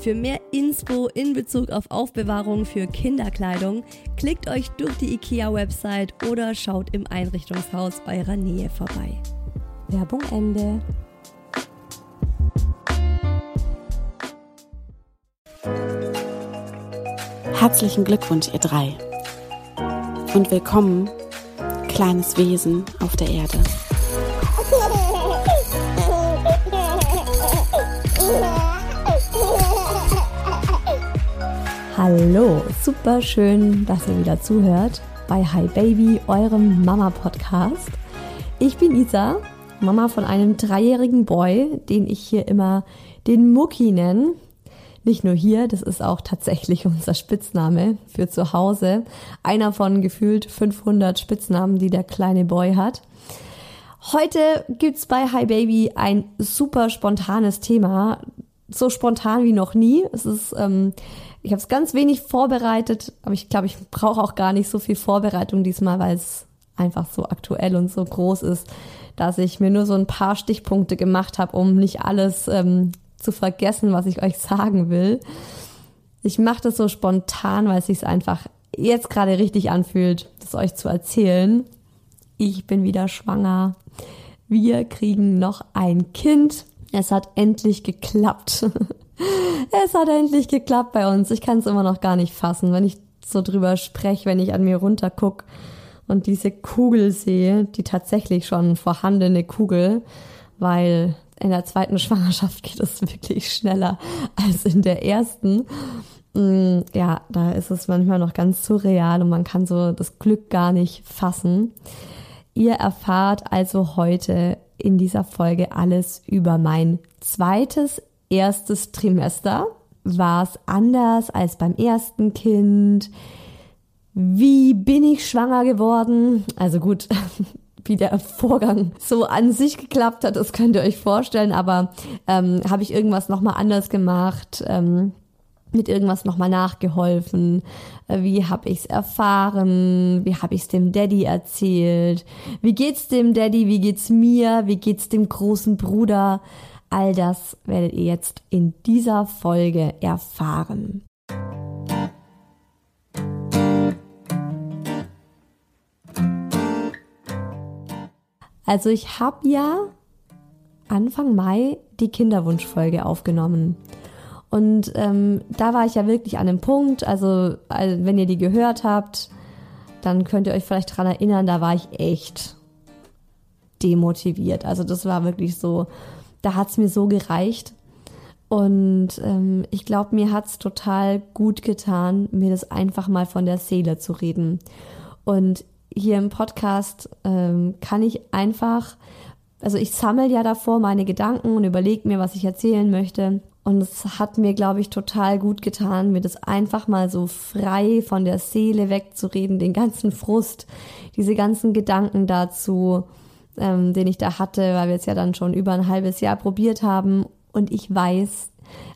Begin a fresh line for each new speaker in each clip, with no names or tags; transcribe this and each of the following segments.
Für mehr Inspo in Bezug auf Aufbewahrung für Kinderkleidung klickt euch durch die IKEA-Website oder schaut im Einrichtungshaus eurer Nähe vorbei. Werbung Ende.
Herzlichen Glückwunsch, ihr drei. Und willkommen, kleines Wesen auf der Erde.
Hallo, super schön, dass ihr wieder zuhört bei Hi Baby, eurem Mama-Podcast. Ich bin Isa, Mama von einem dreijährigen Boy, den ich hier immer den Mucki nenne. Nicht nur hier, das ist auch tatsächlich unser Spitzname für zu Hause. Einer von gefühlt 500 Spitznamen, die der kleine Boy hat. Heute gibt's bei Hi Baby ein super spontanes Thema. So spontan wie noch nie. Es ist ähm, ich habe es ganz wenig vorbereitet, aber ich glaube, ich brauche auch gar nicht so viel Vorbereitung diesmal, weil es einfach so aktuell und so groß ist, dass ich mir nur so ein paar Stichpunkte gemacht habe, um nicht alles ähm, zu vergessen, was ich euch sagen will. Ich mache das so spontan, weil es sich einfach jetzt gerade richtig anfühlt, das euch zu erzählen. Ich bin wieder schwanger. Wir kriegen noch ein Kind. Es hat endlich geklappt. Es hat endlich geklappt bei uns. Ich kann es immer noch gar nicht fassen, wenn ich so drüber spreche, wenn ich an mir runterguck und diese Kugel sehe, die tatsächlich schon vorhandene Kugel, weil in der zweiten Schwangerschaft geht es wirklich schneller als in der ersten. Mm, ja, da ist es manchmal noch ganz surreal und man kann so das Glück gar nicht fassen. Ihr erfahrt also heute in dieser Folge alles über mein zweites erstes Trimester war es anders als beim ersten Kind. Wie bin ich schwanger geworden? Also gut, wie der Vorgang so an sich geklappt hat, das könnt ihr euch vorstellen. Aber ähm, habe ich irgendwas nochmal anders gemacht? Ähm, mit irgendwas nochmal nachgeholfen? Äh, wie habe ich's erfahren? Wie habe ich's dem Daddy erzählt? Wie geht's dem Daddy? Wie geht's mir? Wie geht's dem großen Bruder? All das werdet ihr jetzt in dieser Folge erfahren. Also ich habe ja Anfang Mai die Kinderwunschfolge aufgenommen. Und ähm, da war ich ja wirklich an einem Punkt, also, also wenn ihr die gehört habt, dann könnt ihr euch vielleicht dran erinnern, da war ich echt demotiviert. Also das war wirklich so, da hat's mir so gereicht. Und ähm, ich glaube, mir hat's total gut getan, mir das einfach mal von der Seele zu reden. Und hier im Podcast ähm, kann ich einfach, also ich sammle ja davor meine Gedanken und überlege mir, was ich erzählen möchte. Und es hat mir, glaube ich, total gut getan, mir das einfach mal so frei von der Seele wegzureden, den ganzen Frust, diese ganzen Gedanken dazu ähm, den ich da hatte, weil wir es ja dann schon über ein halbes Jahr probiert haben. Und ich weiß,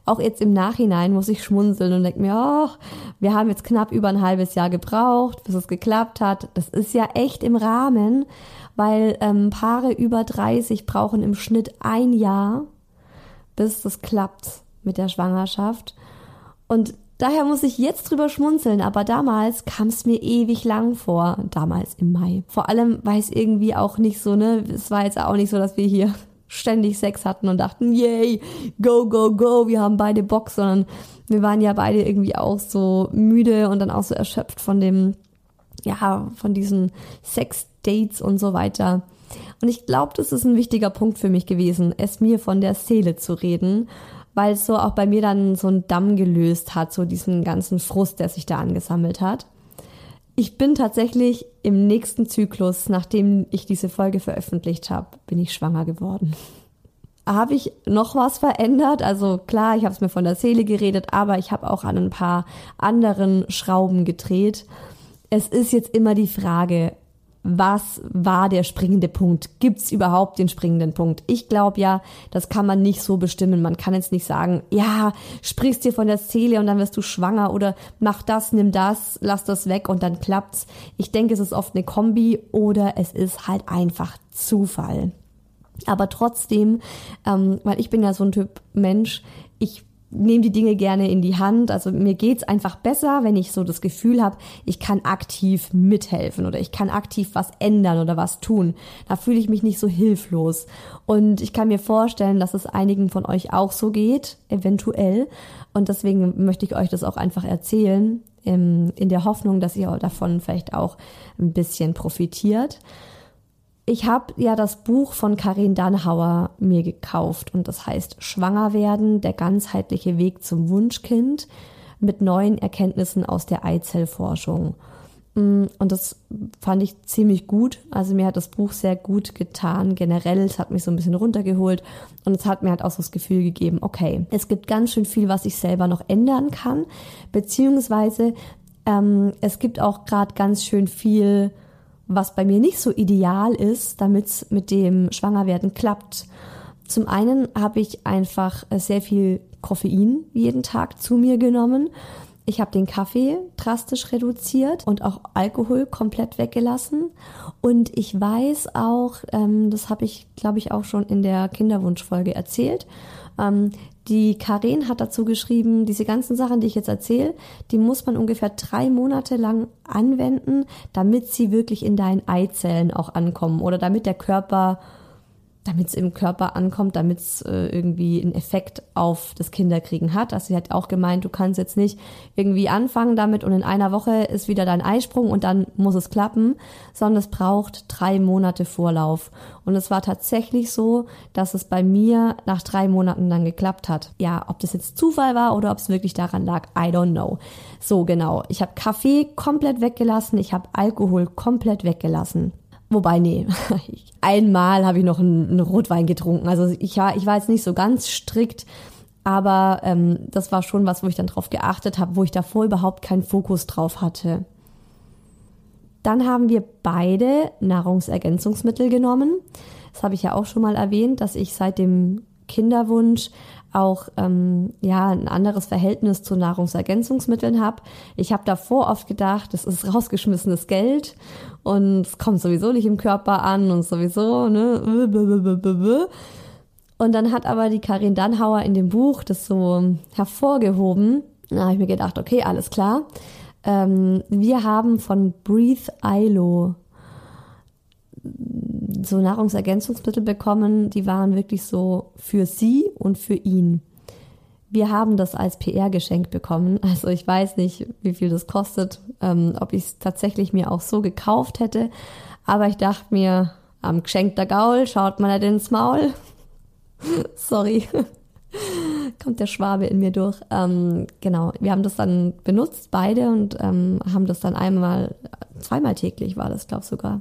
Auch jetzt im Nachhinein muss ich schmunzeln und denke mir, oh, wir haben jetzt knapp über ein halbes Jahr gebraucht, bis es geklappt hat. Das ist ja echt im Rahmen, weil ähm, Paare über 30 brauchen im Schnitt ein Jahr, bis das klappt mit der Schwangerschaft. Und daher muss ich jetzt drüber schmunzeln, aber damals kam es mir ewig lang vor, damals im Mai. Vor allem, weil es irgendwie auch nicht so, ne, es war jetzt auch nicht so, dass wir hier ständig Sex hatten und dachten, yay, go, go, go, wir haben beide Bock, sondern wir waren ja beide irgendwie auch so müde und dann auch so erschöpft von dem, ja, von diesen Sex-Dates und so weiter. Und ich glaube, das ist ein wichtiger Punkt für mich gewesen, es mir von der Seele zu reden, weil es so auch bei mir dann so einen Damm gelöst hat, so diesen ganzen Frust, der sich da angesammelt hat. Ich bin tatsächlich im nächsten Zyklus, nachdem ich diese Folge veröffentlicht habe, bin ich schwanger geworden. Habe ich noch was verändert? Also klar, ich habe es mir von der Seele geredet, aber ich habe auch an ein paar anderen Schrauben gedreht. Es ist jetzt immer die Frage, was war der springende Punkt? Gibt's überhaupt den springenden Punkt? Ich glaube ja, das kann man nicht so bestimmen. Man kann jetzt nicht sagen, ja, sprichst dir von der Seele und dann wirst du schwanger oder mach das, nimm das, lass das weg und dann klappt's. Ich denke, es ist oft eine Kombi oder es ist halt einfach Zufall. Aber trotzdem, ähm, weil ich bin ja so ein Typ Mensch, ich nehme die Dinge gerne in die Hand. Also mir geht's einfach besser, wenn ich so das Gefühl habe, ich kann aktiv mithelfen oder ich kann aktiv was ändern oder was tun. Da fühle ich mich nicht so hilflos. Und ich kann mir vorstellen, dass es einigen von euch auch so geht, eventuell. Und deswegen möchte ich euch das auch einfach erzählen, in der Hoffnung, dass ihr davon vielleicht auch ein bisschen profitiert ich habe ja das Buch von Karin Dannhauer mir gekauft und das heißt Schwanger werden, der ganzheitliche Weg zum Wunschkind mit neuen Erkenntnissen aus der Eizellforschung. Mm, und das fand ich ziemlich gut. Also mir hat das Buch sehr gut getan. Generell, es hat mich so ein bisschen runtergeholt und es hat mir halt auch so das Gefühl gegeben, okay, es gibt ganz schön viel, was ich selber noch ändern kann, beziehungsweise ähm, es gibt auch gerade ganz schön viel, was bei mir nicht so ideal ist, damit es mit dem Schwangerwerden klappt. Zum einen habe ich einfach äh, sehr viel Koffein jeden Tag zu mir genommen. Ich habe den Kaffee drastisch reduziert und auch Alkohol komplett weggelassen. Und ich weiß auch, ähm, das habe ich, glaube ich, auch schon in der Kinderwunschfolge erzählt, ähm, die Karin hat dazu geschrieben, diese ganzen Sachen, die ich jetzt erzähle, die muss man ungefähr drei Monate lang anwenden, damit sie wirklich in deinen Eizellen auch ankommen oder damit der Körper damit es im Körper ankommt, damit es äh, irgendwie einen Effekt auf das Kinderkriegen hat. Also sie hat auch gemeint, du kannst jetzt nicht irgendwie anfangen damit und in einer Woche ist wieder dein Eisprung und dann muss es klappen, sondern es braucht drei Monate Vorlauf. Und es war tatsächlich so, dass es bei mir nach drei Monaten dann geklappt hat. Ja, ob das jetzt Zufall war oder ob es wirklich daran lag, I don't know. So genau. Ich habe Kaffee komplett weggelassen, ich habe Alkohol komplett weggelassen. Wobei, nee, einmal habe ich noch einen, einen, Rotwein getrunken. Also ich war, ich war jetzt nicht so ganz strikt, aber ähm, das war schon was, wo ich dann drauf geachtet habe, wo ich davor überhaupt keinen Fokus drauf hatte. Dann haben wir beide Nahrungsergänzungsmittel genommen. Das habe ich ja auch schon mal erwähnt, dass ich seit dem Kinderwunsch auch ähm, ja ein anderes Verhältnis zu Nahrungsergänzungsmitteln habe. Ich habe davor oft gedacht, das ist rausgeschmissenes Geld und es kommt sowieso nicht im Körper an und sowieso ne. Und dann hat aber die Karin Dannhauer in dem Buch das so hervorgehoben. Da habe ich mir gedacht, okay, alles klar. Ähm, wir haben von Breathe ILO so Nahrungsergänzungsmittel bekommen, die waren wirklich so für sie und für ihn. Wir haben das als PR-Geschenk bekommen. Also ich weiß nicht, wie viel das kostet, ähm, ob ich es tatsächlich mir auch so gekauft hätte. Aber ich dachte mir, am Geschenk der Gaul schaut man halt ins Maul. Sorry. Kommt der Schwabe in mir durch. Ähm, genau, wir haben das dann benutzt, beide, und ähm, haben das dann einmal, zweimal täglich war das, glaube ich sogar,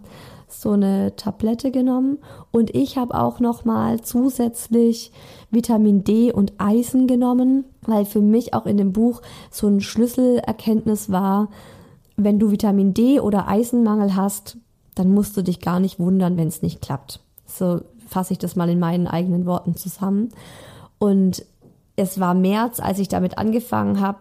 so eine Tablette genommen und ich habe auch noch mal zusätzlich Vitamin D und Eisen genommen, weil für mich auch in dem Buch so ein Schlüsselerkenntnis war, wenn du Vitamin D oder Eisenmangel hast, dann musst du dich gar nicht wundern, wenn es nicht klappt. So fasse ich das mal in meinen eigenen Worten zusammen. Und es war März, als ich damit angefangen habe.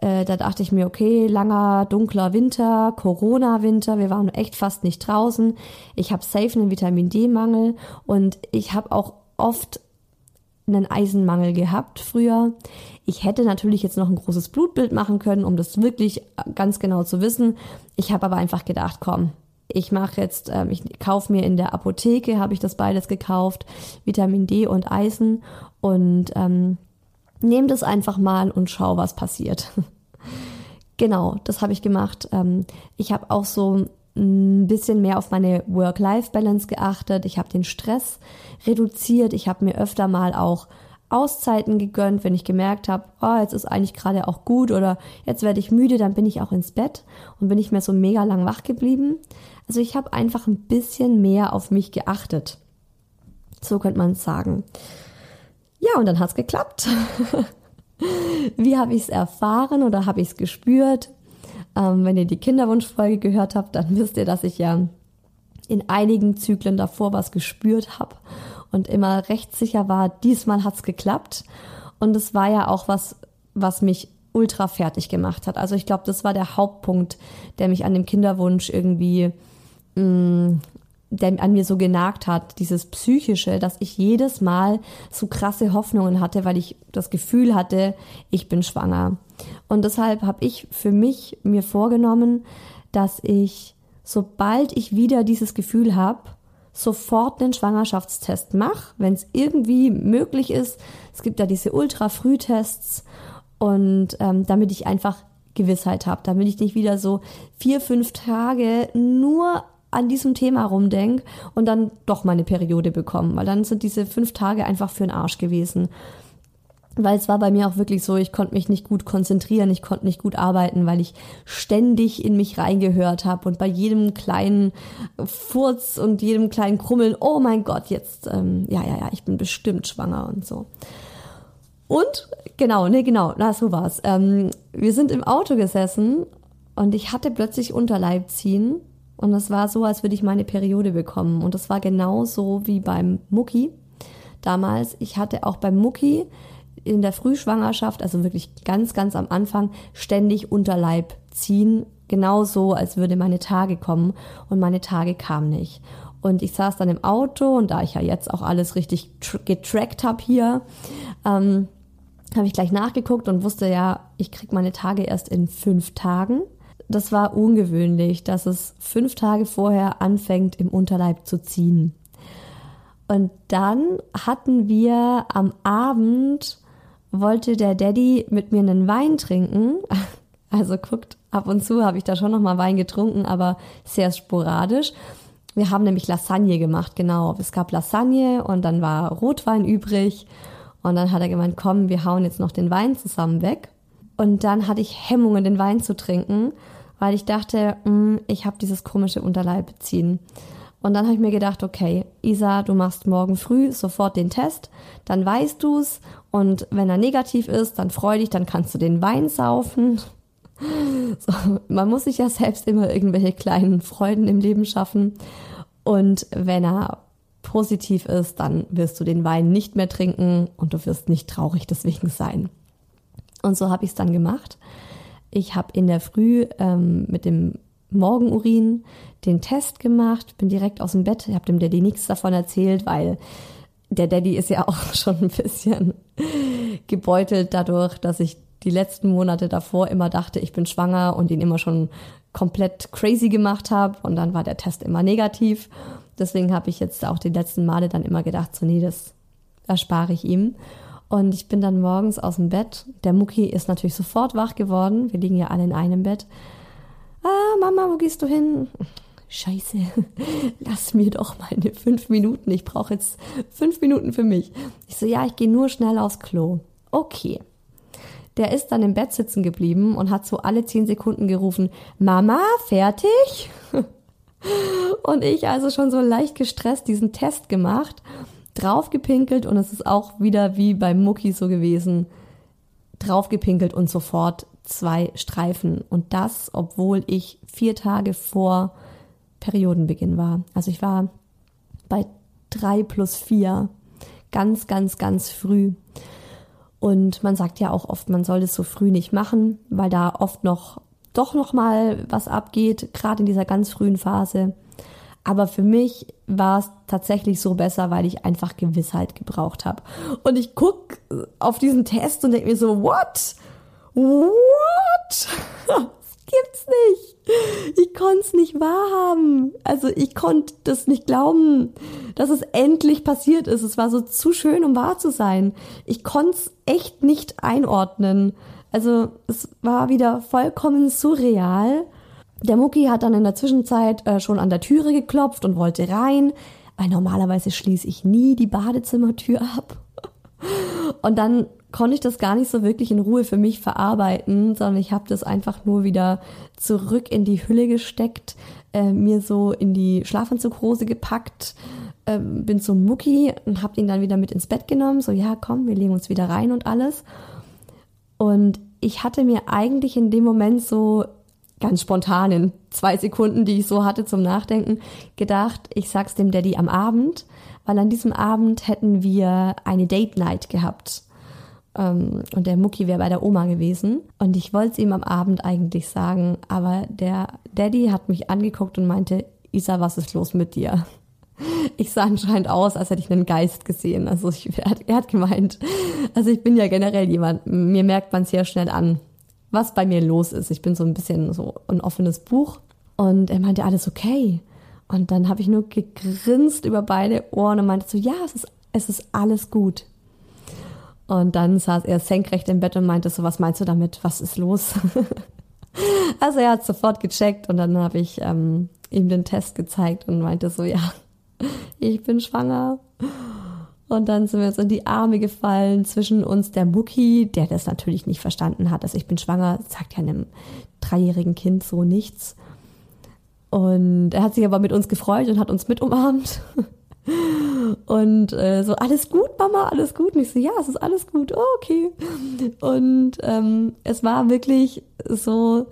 Äh, da dachte ich mir, okay, langer, dunkler Winter, Corona-Winter, wir waren echt fast nicht draußen. Ich habe safe einen Vitamin D-Mangel und ich habe auch oft einen Eisenmangel gehabt früher. Ich hätte natürlich jetzt noch ein großes Blutbild machen können, um das wirklich ganz genau zu wissen. Ich habe aber einfach gedacht, komm, ich mache jetzt, ähm, ich kaufe mir in der Apotheke, habe ich das beides gekauft, Vitamin D und Eisen und ähm, nehme das einfach mal und schau, was passiert. genau, das habe ich gemacht. Ähm, ich habe auch so ein bisschen mehr auf meine Work-Life-Balance geachtet. Ich habe den Stress reduziert. Ich habe mir öfter mal auch Auszeiten gegönnt, wenn ich gemerkt habe, oh, jetzt ist eigentlich gerade auch gut oder jetzt werde ich müde, dann bin ich auch ins Bett und bin nicht mehr so mega lang wach geblieben. Also ich habe einfach ein bisschen mehr auf mich geachtet. So könnte man es sagen. Ja, und dann hat's geklappt. Wie habe ich es erfahren oder habe ich es gespürt? Ähm, wenn ihr die Kinderwunschfolge gehört habt, dann wisst ihr, dass ich ja in einigen Zyklen davor was gespürt habe und immer recht sicher war, diesmal hat's geklappt. Und es war ja auch was, was mich ultra fertig gemacht hat. Also ich glaube, das war der Hauptpunkt, der mich an dem Kinderwunsch irgendwie mh, mm, der an mir so genagt hat, dieses psychische, dass ich jedes Mal so krasse Hoffnungen hatte, weil ich das Gefühl hatte, ich bin schwanger. Und deshalb habe ich für mich mir vorgenommen, dass ich, sobald ich wieder dieses Gefühl habe, sofort einen Schwangerschaftstest mache, wenn es irgendwie möglich ist. Es gibt ja diese Ultra-Frühtests und ähm, damit ich einfach Gewissheit habe, damit ich nicht wieder so vier, fünf Tage nur an diesem Thema rumdenke und dann doch meine Periode bekomme, weil dann sind diese fünf Tage einfach für den Arsch gewesen. Weil es war bei mir auch wirklich so, ich konnte mich nicht gut konzentrieren, ich konnte nicht gut arbeiten, weil ich ständig in mich reingehört habe und bei jedem kleinen Furz und jedem kleinen Krummeln, oh mein Gott, jetzt, ähm, ja, ja, ja, ich bin bestimmt schwanger und so. Und genau, ne, genau, na, so war's. Ähm, wir sind im Auto gesessen und ich hatte plötzlich Unterleib ziehen und es war so, als würde ich meine Periode bekommen. Und das war genauso wie beim Mucki damals. Ich hatte auch beim Mucki in der Frühschwangerschaft, also wirklich ganz, ganz am Anfang, ständig Unterleib ziehen. Genauso, als würde meine Tage kommen. Und meine Tage kamen nicht. Und ich saß dann im Auto und da ich ja jetzt auch alles richtig getrackt habe hier, ähm, habe ich gleich nachgeguckt und wusste ja, ich krieg meine Tage erst in fünf Tagen das war ungewöhnlich, dass es fünf Tage vorher anfängt, im Unterleib zu ziehen. Und dann hatten wir am Abend, wollte der Daddy mit mir einen Wein trinken. Also guckt, ab und zu habe ich da schon nochmal Wein getrunken, aber sehr sporadisch. Wir haben nämlich Lasagne gemacht, genau. Es gab Lasagne und dann war Rotwein übrig. Und dann hat er gemeint, komm, wir hauen jetzt noch den Wein zusammen weg. Und dann hatte ich Hemmungen, den Wein zu trinken weil ich dachte, mh, hm, ich habe dieses komische Unterleib ziehen. Und dann habe ich mir gedacht, okay, Isa, du machst morgen früh sofort den Test, dann weißt du's und wenn er negativ ist, dann freu dich, dann kannst du den Wein saufen. So, man muss sich ja selbst immer irgendwelche kleinen Freuden im Leben schaffen. Und wenn er positiv ist, dann wirst du den Wein nicht mehr trinken und du wirst nicht traurig deswegen sein. Und so habe ich es dann gemacht. Ich habe in der Früh ähm, mit dem Morgenurin den Test gemacht, bin direkt aus dem Bett, habe dem Daddy nichts davon erzählt, weil der Daddy ist ja auch schon ein bisschen gebeutelt dadurch, dass ich die letzten Monate davor immer dachte, ich bin schwanger und ihn immer schon komplett crazy gemacht habe und dann war der Test immer negativ. Deswegen habe ich jetzt auch die letzten Male dann immer gedacht, so nee, das erspare ich ihm. Und ich bin dann morgens aus dem Bett. Der Mucki ist natürlich sofort wach geworden. Wir liegen ja alle in einem Bett. Ah, Mama, wo gehst du hin? Scheiße, lass mir doch meine fünf Minuten. Ich brauche jetzt fünf Minuten für mich. Ich so, ja, ich gehe nur schnell aufs Klo. Okay. Der ist dann im Bett sitzen geblieben und hat so alle zehn Sekunden gerufen, Mama, fertig? Und ich also schon so leicht gestresst diesen Test gemacht draufgepinkelt und es ist auch wieder wie beim Mucki so gewesen, draufgepinkelt und sofort zwei Streifen. Und das, obwohl ich vier Tage vor Periodenbeginn war. Also ich war bei drei plus vier ganz, ganz, ganz früh. Und man sagt ja auch oft, man soll das so früh nicht machen, weil da oft noch doch noch mal was abgeht, gerade in dieser ganz frühen Phase. Aber für mich war es tatsächlich so besser, weil ich einfach Gewissheit gebraucht habe. Und ich guck auf diesen Test und denke mir so, what? What? gibt's nicht. Ich konnte es nicht wahrhaben. Also ich konnte das nicht glauben, dass es endlich passiert ist. Es war so zu schön, um wahr zu sein. Ich konnte es echt nicht einordnen. Also es war wieder vollkommen surreal. Der Mucki hat dann in der Zwischenzeit äh, schon an der Türe geklopft und wollte rein, weil normalerweise schließe ich nie die Badezimmertür ab. Und dann konnte ich das gar nicht so wirklich in Ruhe für mich verarbeiten, sondern ich habe das einfach nur wieder zurück in die Hülle gesteckt, äh, mir so in die Schlafanzughose gepackt, äh, bin zum Mucki und habe ihn dann wieder mit ins Bett genommen. So, ja, komm, wir legen uns wieder rein und alles. Und ich hatte mir eigentlich in dem Moment so ganz spontan in zwei Sekunden, die ich so hatte zum Nachdenken, gedacht, ich sag's dem Daddy am Abend, weil an diesem Abend hätten wir eine Date Night gehabt. Ähm, und der Mucki wäre bei der Oma gewesen. Und ich wollte es ihm am Abend eigentlich sagen, aber der Daddy hat mich angeguckt und meinte, Isa, was ist los mit dir? Ich sah anscheinend aus, als hätte ich einen Geist gesehen. Also ich, er, hat, er hat gemeint, also ich bin ja generell jemand, mir merkt man sehr schnell an, was bei mir los ist. Ich bin so ein bisschen so ein offenes Buch. Und er meinte, alles okay. Und dann habe ich nur gegrinst über beide Ohren und meinte so, ja, es ist, es ist alles gut. Und dann saß er senkrecht im Bett und meinte so, was meinst du damit? Was ist los? also er hat sofort gecheckt und dann habe ich ähm, ihm den Test gezeigt und meinte so, ja, ich bin schwanger. Und dann sind wir uns in die Arme gefallen, zwischen uns der Mucki, der das natürlich nicht verstanden hat, dass ich bin schwanger, sagt ja einem dreijährigen Kind so nichts. Und er hat sich aber mit uns gefreut und hat uns mit umarmt. Und äh, so, alles gut, Mama, alles gut. Und ich so, ja, es ist alles gut, oh, okay. Und ähm, es war wirklich so,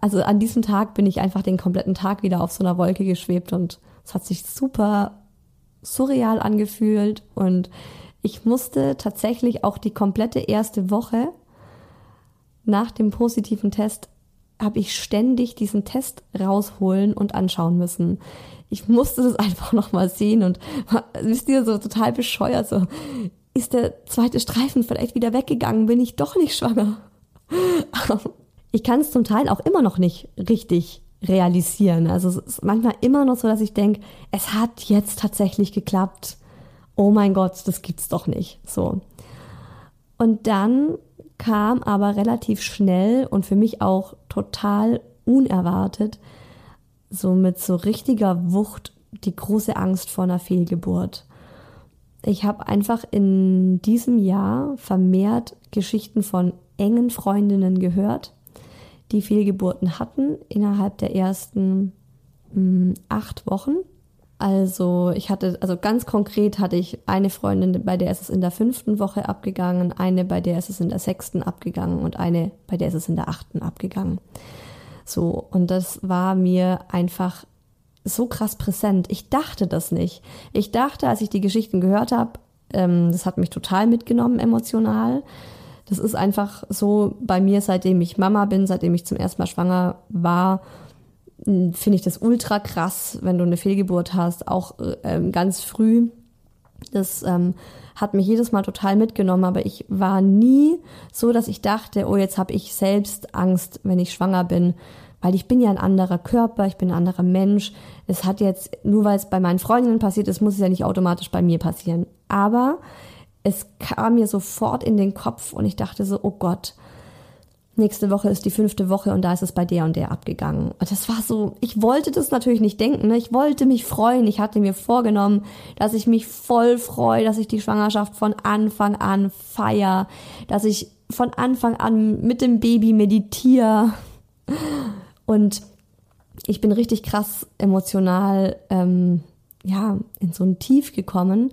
also an diesem Tag bin ich einfach den kompletten Tag wieder auf so einer Wolke geschwebt und es hat sich super surreal angefühlt und ich musste tatsächlich auch die komplette erste Woche nach dem positiven Test habe ich ständig diesen Test rausholen und anschauen müssen ich musste das einfach nochmal sehen und wisst ihr, so total bescheuert, so, ist der zweite Streifen vielleicht wieder weggegangen, bin ich doch nicht schwanger. Ich kann es zum Teil auch immer noch nicht richtig realisieren. Also es ist manchmal immer noch so, dass ich denke, es hat jetzt tatsächlich geklappt. Oh mein Gott, das gibt's doch nicht. So. Und dann kam aber relativ schnell und für mich auch total unerwartet so mit so richtiger Wucht die große Angst vor einer Fehlgeburt. Ich habe einfach in diesem Jahr vermehrt Geschichten von engen Freundinnen gehört, die Fehlgeburten hatten innerhalb der ersten mh, hm, acht Wochen. Also ich hatte, also ganz konkret hatte ich eine Freundin, bei der ist es in der fünften Woche abgegangen, eine, bei der ist es in der sechsten abgegangen und eine, bei der ist es in der achten abgegangen. So, und das war mir einfach so krass präsent. Ich dachte das nicht. Ich dachte, als ich die Geschichten gehört habe, ähm, das hat mich total mitgenommen emotional. Das ist einfach so bei mir, seitdem ich Mama bin, seitdem ich zum ersten Mal schwanger war, finde ich das ultra krass, wenn du eine Fehlgeburt hast, auch ähm, ganz früh. Das ähm, hat mich jedes Mal total mitgenommen, aber ich war nie so, dass ich dachte, oh, jetzt habe ich selbst Angst, wenn ich schwanger bin, weil ich bin ja ein anderer Körper, ich bin ein anderer Mensch. Es hat jetzt, nur weil es bei meinen Freundinnen passiert ist, muss es ja nicht automatisch bei mir passieren. Aber es kam mir sofort in den Kopf und ich dachte so, oh Gott, nächste Woche ist die fünfte Woche und da ist es bei der und der abgegangen. Und das war so, ich wollte das natürlich nicht denken, ne? ich wollte mich freuen. Ich hatte mir vorgenommen, dass ich mich voll freue, dass ich die Schwangerschaft von Anfang an feier, dass ich von Anfang an mit dem Baby meditiere. Und ich bin richtig krass emotional, ähm, ja, in so ein Tief gekommen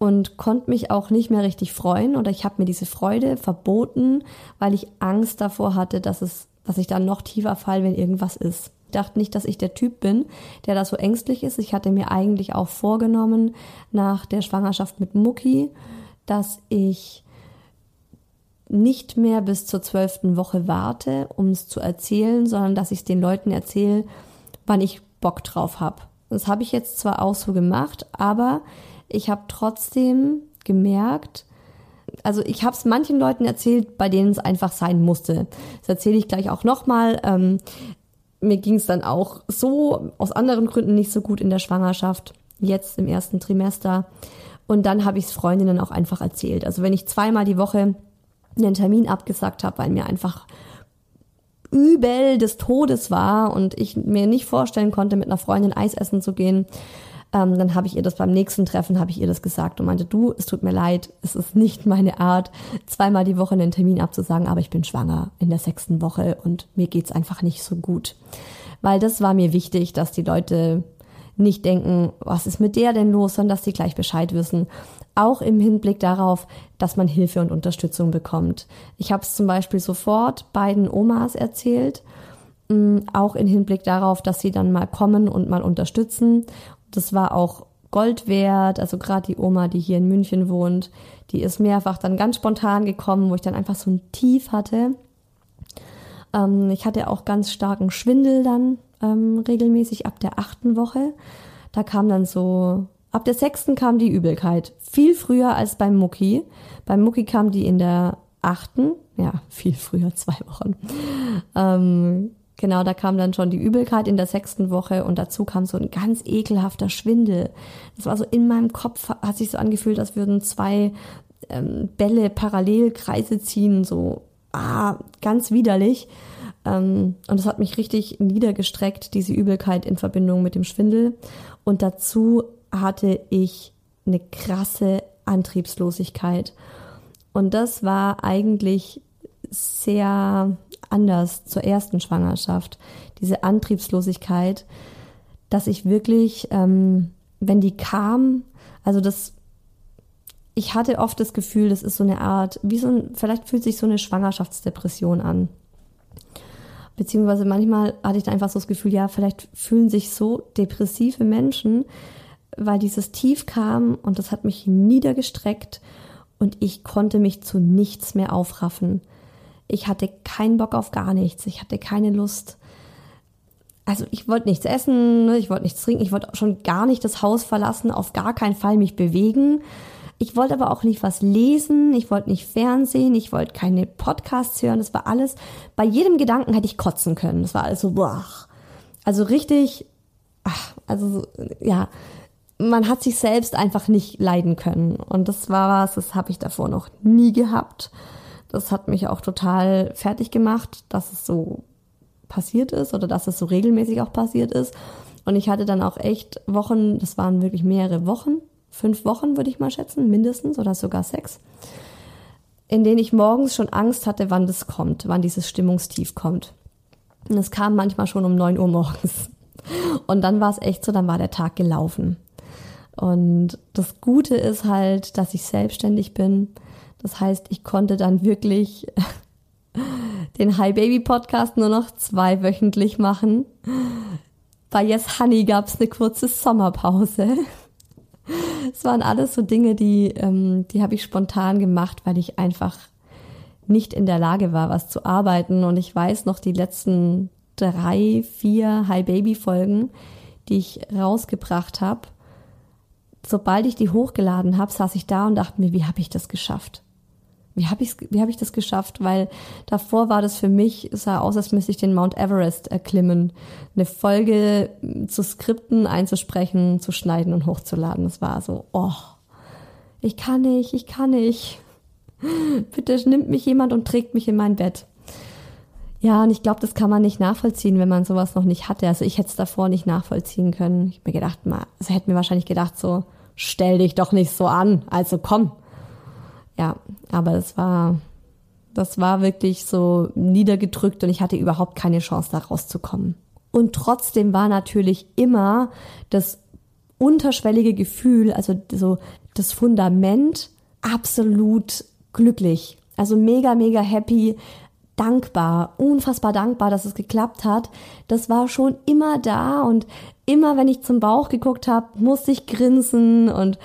und konnte mich auch nicht mehr richtig freuen oder ich habe mir diese Freude verboten, weil ich Angst davor hatte, dass es, dass ich dann noch tiefer fall, wenn irgendwas ist. Ich dachte nicht, dass ich der Typ bin, der da so ängstlich ist. Ich hatte mir eigentlich auch vorgenommen nach der Schwangerschaft mit Mucki, dass ich nicht mehr bis zur zwölften Woche warte, um es zu erzählen, sondern dass ich es den Leuten erzähle, wann ich Bock drauf habe. Das habe ich jetzt zwar auch so gemacht, aber ich habe trotzdem gemerkt, also ich habe es manchen Leuten erzählt, bei denen es einfach sein musste. Das erzähle ich gleich auch nochmal. Ähm, mir ging es dann auch so aus anderen Gründen nicht so gut in der Schwangerschaft, jetzt im ersten Trimester. Und dann habe ich es Freundinnen auch einfach erzählt. Also wenn ich zweimal die Woche einen Termin abgesagt habe, weil mir einfach übel des Todes war und ich mir nicht vorstellen konnte, mit einer Freundin Eis essen zu gehen, ähm, dann habe ich ihr das beim nächsten Treffen, habe ich ihr das gesagt und meinte, du, es tut mir leid, es ist nicht meine Art, zweimal die Woche einen Termin abzusagen, aber ich bin schwanger in der sechsten Woche und mir geht's einfach nicht so gut. Weil das war mir wichtig, dass die Leute nicht denken, was ist mit der denn los, sondern dass sie gleich Bescheid wissen. Auch im Hinblick darauf, dass man Hilfe und Unterstützung bekommt. Ich habe es zum Beispiel sofort beiden Omas erzählt, mm, auch im Hinblick darauf, dass sie dann mal kommen und mal unterstützen. Das war auch Gold wert. Also gerade die Oma, die hier in München wohnt, die ist mehrfach dann ganz spontan gekommen, wo ich dann einfach so ein Tief hatte. Ähm, ich hatte auch ganz starken Schwindel dann ähm, regelmäßig ab der achten Woche. Da kam dann so, ab der sechsten kam die Übelkeit. Viel früher als beim Mucki. Beim Mucki kam die in der achten, ja, viel früher, zwei Wochen. Ähm, genau, da kam dann schon die Übelkeit in der sechsten Woche und dazu kam so ein ganz ekelhafter Schwindel. Das war so in meinem Kopf, hat sich so angefühlt, als würden zwei ähm, Bälle parallel Kreise ziehen, so ah, ganz widerlich. Ähm, und das hat mich richtig niedergestreckt, diese Übelkeit in Verbindung mit dem Schwindel. Und dazu hatte ich eine krasse Antriebslosigkeit. Und das war eigentlich sehr anders zur ersten Schwangerschaft. Diese Antriebslosigkeit, dass ich wirklich, ähm, wenn die kam, also das, ich hatte oft das Gefühl, das ist so eine Art, wie so ein, vielleicht fühlt sich so eine Schwangerschaftsdepression an. Beziehungsweise manchmal hatte ich da einfach so das Gefühl, ja, vielleicht fühlen sich so depressive Menschen, weil dieses Tief kam und das hat mich niedergestreckt und ich konnte mich zu nichts mehr aufraffen. Ich hatte keinen Bock auf gar nichts. Ich hatte keine Lust. Also ich wollte nichts essen, ne, ich wollte nichts trinken, ich wollte schon gar nicht das Haus verlassen, auf gar keinen Fall mich bewegen. Ich wollte aber auch nicht was lesen, ich wollte nicht Fernsehen, ich wollte keine Podcasts hören, das war alles. Bei jedem Gedanken hätte ich kotzen können. Das war alles so, boah. Also richtig, ach, also ja, man hat sich selbst einfach nicht leiden können. Und das war was, das habe ich davor noch nie gehabt. Das hat mich auch total fertig gemacht, dass es so passiert ist oder dass es so regelmäßig auch passiert ist. Und ich hatte dann auch echt Wochen, das waren wirklich mehrere Wochen, fünf Wochen, würde ich mal schätzen, mindestens oder sogar sechs, in denen ich morgens schon Angst hatte, wann das kommt, wann dieses Stimmungstief kommt. Und es kam manchmal schon um neun Uhr morgens. Und dann war es echt so, dann war der Tag gelaufen. Und das Gute ist halt, dass ich selbstständig bin. Das heißt, ich konnte dann wirklich den Hi Baby Podcast nur noch zweiwöchentlich machen. Bei Yes Honey gab es eine kurze Sommerpause. Es waren alles so Dinge, die, ähm, die habe ich spontan gemacht, weil ich einfach nicht in der Lage war, was zu arbeiten. Und ich weiß noch die letzten drei, vier Hi Baby Folgen, die ich rausgebracht habe. Sobald ich die hochgeladen habe, saß ich da und dachte mir, wie habe ich das geschafft? Wie habe ich, wie hab ich das geschafft? Weil davor war das für mich, sah aus, als müsste ich den Mount Everest erklimmen. Eine Folge zu skripten, einzusprechen, zu schneiden und hochzuladen. Das war so, oh, ich kann nicht, ich kann nicht. Bitte nimmt mich jemand und trägt mich in mein Bett. Ja, und ich glaube, das kann man nicht nachvollziehen, wenn man sowas noch nicht hatte. Also ich hätte es davor nicht nachvollziehen können. Ich mir gedacht, mal, also hätte mir wahrscheinlich gedacht so, stell dich doch nicht so an. Also komm, ja, aber es war, das war wirklich so niedergedrückt und ich hatte überhaupt keine Chance, da rauszukommen. Und trotzdem war natürlich immer das unterschwellige Gefühl, also so das Fundament absolut glücklich. Also mega, mega happy, dankbar, unfassbar dankbar, dass es geklappt hat. Das war schon immer da und immer, wenn ich zum Bauch geguckt habe, musste ich grinsen und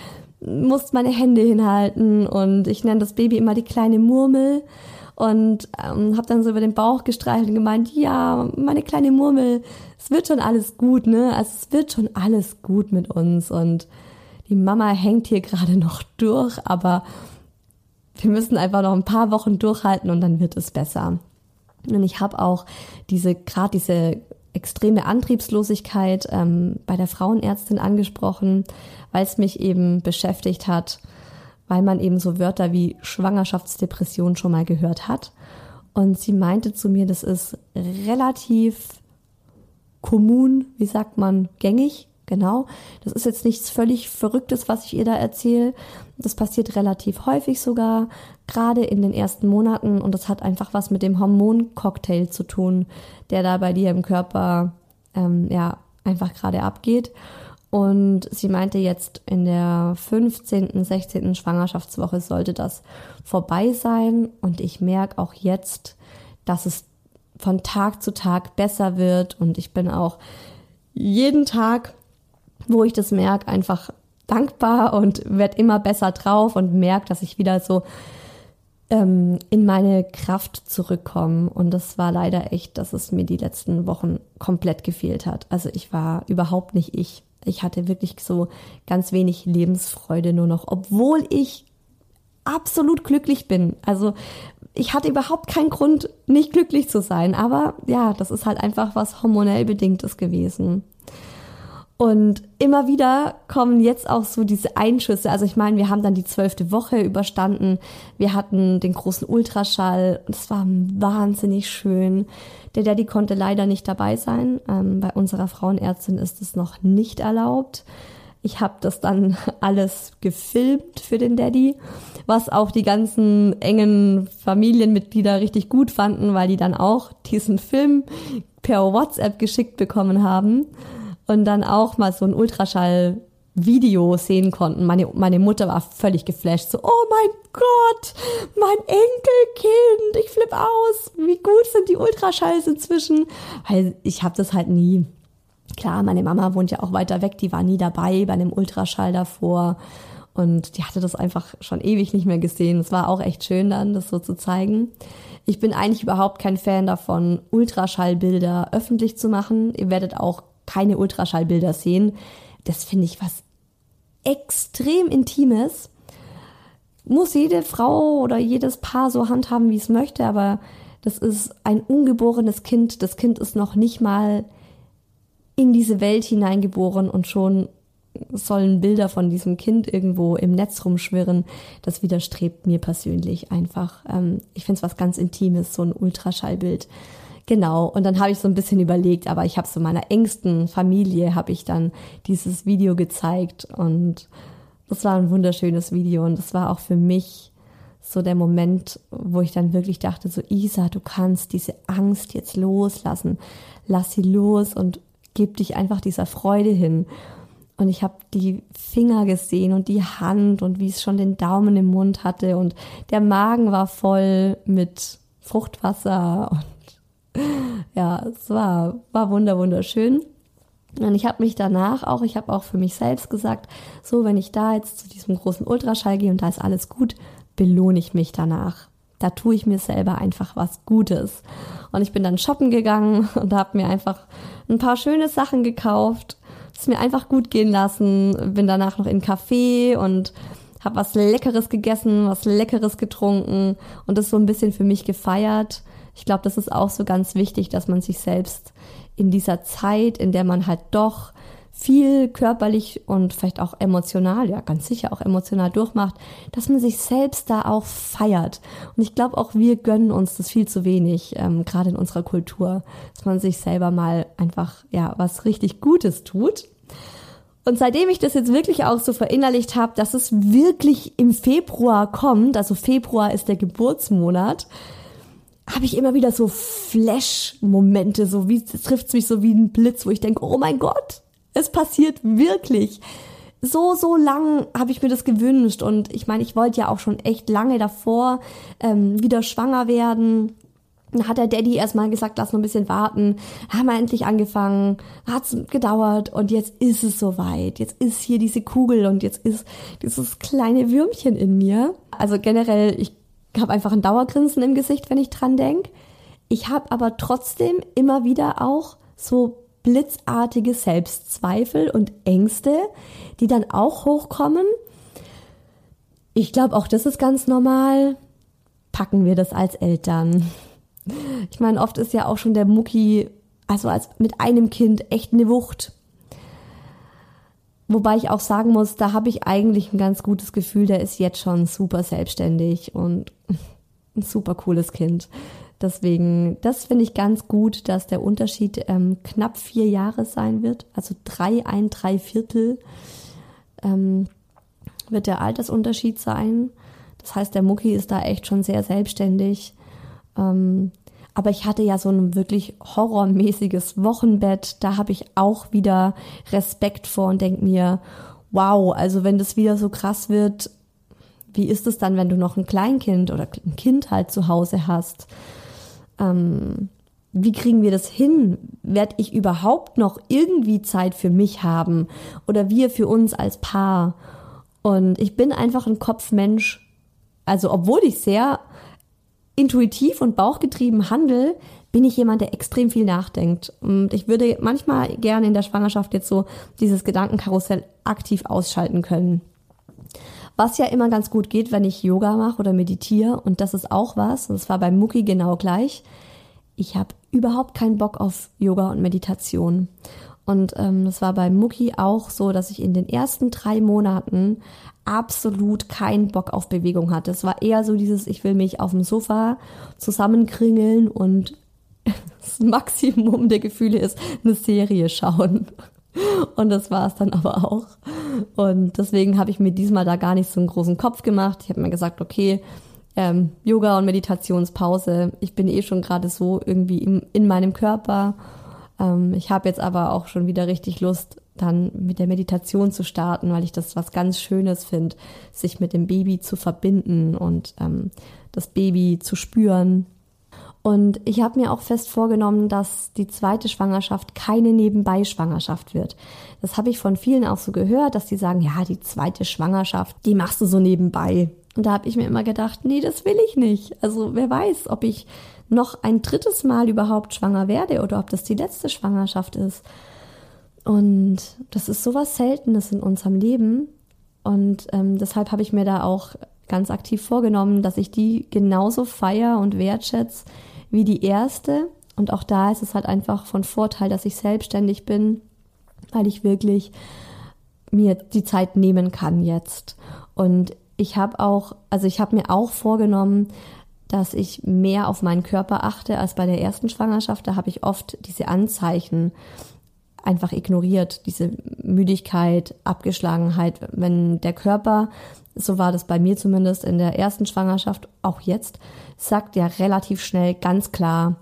musste meine Hände hinhalten und ich nenne das Baby immer die kleine Murmel und ähm, habe dann so über den Bauch gestreichelt und gemeint, ja, meine kleine Murmel, es wird schon alles gut, ne? Also es wird schon alles gut mit uns und die Mama hängt hier gerade noch durch, aber wir müssen einfach noch ein paar Wochen durchhalten und dann wird es besser. Und ich habe auch diese gerade diese extreme Antriebslosigkeit ähm, bei der Frauenärztin angesprochen, weil es mich eben beschäftigt hat, weil man eben so Wörter wie Schwangerschaftsdepression schon mal gehört hat. Und sie meinte zu mir, das ist relativ kommun, wie sagt man, gängig, genau. Das ist jetzt nichts völlig Verrücktes, was ich ihr da erzähle. Das passiert relativ häufig sogar, gerade in den ersten Monaten. Und das hat einfach was mit dem Hormoncocktail zu tun, der da bei dir im Körper ähm, ja einfach gerade abgeht. Und sie meinte jetzt in der 15., 16. Schwangerschaftswoche sollte das vorbei sein. Und ich merke auch jetzt, dass es von Tag zu Tag besser wird. Und ich bin auch jeden Tag, wo ich das merke, einfach dankbar und werde immer besser drauf und merke, dass ich wieder so ähm, in meine Kraft zurückkomme. Und das war leider echt, dass es mir die letzten Wochen komplett gefehlt hat. Also ich war überhaupt nicht ich. Ich hatte wirklich so ganz wenig Lebensfreude nur noch, obwohl ich absolut glücklich bin. Also ich hatte überhaupt keinen Grund, nicht glücklich zu sein. Aber ja, das ist halt einfach was hormonell bedingtes gewesen. Und immer wieder kommen jetzt auch so diese Einschüsse. Also ich meine, wir haben dann die zwölfte Woche überstanden. Wir hatten den großen Ultraschall es war wahnsinnig schön. Der Daddy konnte leider nicht dabei sein. Ähm, bei unserer Frauenärztin ist es noch nicht erlaubt. Ich habe das dann alles gefilmt für den Daddy, was auch die ganzen engen Familienmitglieder richtig gut fanden, weil die dann auch diesen Film per WhatsApp geschickt bekommen haben und dann auch mal so ein Ultraschall Video sehen konnten. Meine, meine Mutter war völlig geflasht. So, oh mein Gott, mein Enkelkind, ich flipp aus. Wie gut sind die Ultraschalls inzwischen? Weil ich habe das halt nie. Klar, meine Mama wohnt ja auch weiter weg, die war nie dabei bei einem Ultraschall davor. Und die hatte das einfach schon ewig nicht mehr gesehen. Es war auch echt schön dann, das so zu zeigen. Ich bin eigentlich überhaupt kein Fan davon, Ultraschallbilder öffentlich zu machen. Ihr werdet auch keine Ultraschallbilder sehen. Das finde ich was extrem Intimes. Muss jede Frau oder jedes Paar so handhaben, wie es möchte, aber das ist ein ungeborenes Kind. Das Kind ist noch nicht mal in diese Welt hineingeboren und schon sollen Bilder von diesem Kind irgendwo im Netz rumschwirren. Das widerstrebt mir persönlich einfach. Ähm, ich finde es was ganz Intimes, so ein Ultraschallbild. Genau, und dann habe ich so ein bisschen überlegt, aber ich habe so meiner engsten Familie, habe ich dann dieses Video gezeigt und das war ein wunderschönes Video und das war auch für mich so der Moment, wo ich dann wirklich dachte, so Isa, du kannst diese Angst jetzt loslassen, lass sie los und gib dich einfach dieser Freude hin. Und ich habe die Finger gesehen und die Hand und wie es schon den Daumen im Mund hatte und der Magen war voll mit Fruchtwasser und ja, es war, war wunder, wunderschön. Und ich habe mich danach auch, ich habe auch für mich selbst gesagt, so, wenn ich da jetzt zu diesem großen Ultraschall gehe und da ist alles gut, belohne ich mich danach. Da tue ich mir selber einfach was Gutes. Und ich bin dann shoppen gegangen und habe mir einfach ein paar schöne Sachen gekauft, es mir einfach gut gehen lassen, bin danach noch in Café und habe was Leckeres gegessen, was Leckeres getrunken und das so ein bisschen für mich gefeiert ich glaube, das ist auch so ganz wichtig, dass man sich selbst in dieser Zeit, in der man halt doch viel körperlich und vielleicht auch emotional, ja ganz sicher auch emotional durchmacht, dass man sich selbst da auch feiert. Und ich glaube auch wir gönnen uns das viel zu wenig, ähm, gerade in unserer Kultur, dass man sich selber mal einfach ja was richtig Gutes tut. Und seitdem ich das jetzt wirklich auch so verinnerlicht habe, dass es wirklich im Februar kommt, also Februar ist der Geburtsmonat, habe ich immer wieder so Flash-Momente, so wie trifft es mich so wie ein Blitz, wo ich denke, oh mein Gott, es passiert wirklich. So, so lang habe ich mir das gewünscht und ich meine, ich wollte ja auch schon echt lange davor ähm, wieder schwanger werden Dann hat der Daddy erstmal gesagt, lass noch ein bisschen warten. Haben wir endlich angefangen, hat's gedauert und jetzt ist es soweit. Jetzt ist hier diese Kugel und jetzt ist dieses kleine Würmchen in mir. Also generell, ich habe einfach ein Dauergrinsen im Gesicht, wenn ich dran denk. Ich habe aber trotzdem immer wieder auch so blitzartige Selbstzweifel und Ängste, die dann auch hochkommen. Ich glaube, auch das ist ganz normal. Packen wir das als Eltern. Ich meine, oft ist ja auch schon der Mucki, also als mit einem Kind echt eine Wucht. Wobei ich auch sagen muss, da habe ich eigentlich ein ganz gutes Gefühl, der ist jetzt schon super selbstständig und ein super cooles Kind. Deswegen, das finde ich ganz gut, dass der Unterschied ähm, knapp vier Jahre sein wird. Also drei, ein, drei Viertel ähm, wird der Altersunterschied sein. Das heißt, der Mucki ist da echt schon sehr selbstständig. Ähm, aber ich hatte ja so ein wirklich horrormäßiges Wochenbett. Da habe ich auch wieder Respekt vor und denk mir, wow, also wenn das wieder so krass wird, wie ist es dann, wenn du noch ein Kleinkind oder ein Kind halt zu Hause hast? Ähm, wie kriegen wir das hin? Werd ich überhaupt noch irgendwie Zeit für mich haben oder wir für uns als Paar? Und ich bin einfach ein Kopfmensch. Also obwohl ich sehr intuitiv und bauchgetrieben handle, bin ich jemand, der extrem viel nachdenkt. Und ich würde manchmal gerne in der Schwangerschaft jetzt so dieses Gedankenkarussell aktiv ausschalten können. Was ja immer ganz gut geht, wenn ich Yoga mache oder meditiere. Und das ist auch was. Und es war bei Muki genau gleich. Ich habe überhaupt keinen Bock auf Yoga und Meditation. Und ähm, das war bei Muki auch so, dass ich in den ersten drei Monaten absolut keinen Bock auf Bewegung hatte. Es war eher so dieses, ich will mich auf dem Sofa zusammenkringeln und das Maximum der Gefühle ist, eine Serie schauen. Und das war es dann aber auch. Und deswegen habe ich mir diesmal da gar nicht so einen großen Kopf gemacht. Ich habe mir gesagt, okay, ähm, Yoga und Meditationspause. Ich bin eh schon gerade so irgendwie im, in meinem Körper. Ähm, ich habe jetzt aber auch schon wieder richtig Lust, dann mit der Meditation zu starten, weil ich das was ganz Schönes finde, sich mit dem Baby zu verbinden und ähm, das Baby zu spüren. Und ich habe mir auch fest vorgenommen, dass die zweite Schwangerschaft keine Nebenbei-Schwangerschaft wird. Das habe ich von vielen auch so gehört, dass die sagen, ja, die zweite Schwangerschaft, die machst du so nebenbei. Und da habe ich mir immer gedacht, nee, das will ich nicht. Also wer weiß, ob ich noch ein drittes Mal überhaupt schwanger werde oder ob das die letzte Schwangerschaft ist. Und das ist sowas Seltenes in unserem Leben. Und ähm, deshalb habe ich mir da auch ganz aktiv vorgenommen, dass ich die genauso feier und wertschätze wie die erste. Und auch da ist es halt einfach von Vorteil, dass ich selbstständig bin, weil ich wirklich mir die Zeit nehmen kann jetzt. Und ich habe auch, also ich habe mir auch vorgenommen, dass ich mehr auf meinen Körper achte als bei der ersten Schwangerschaft. Da habe ich oft diese Anzeichen einfach ignoriert, diese Müdigkeit, Abgeschlagenheit, wenn der Körper, so war das bei mir zumindest in der ersten Schwangerschaft, auch jetzt, sagt ja relativ schnell ganz klar,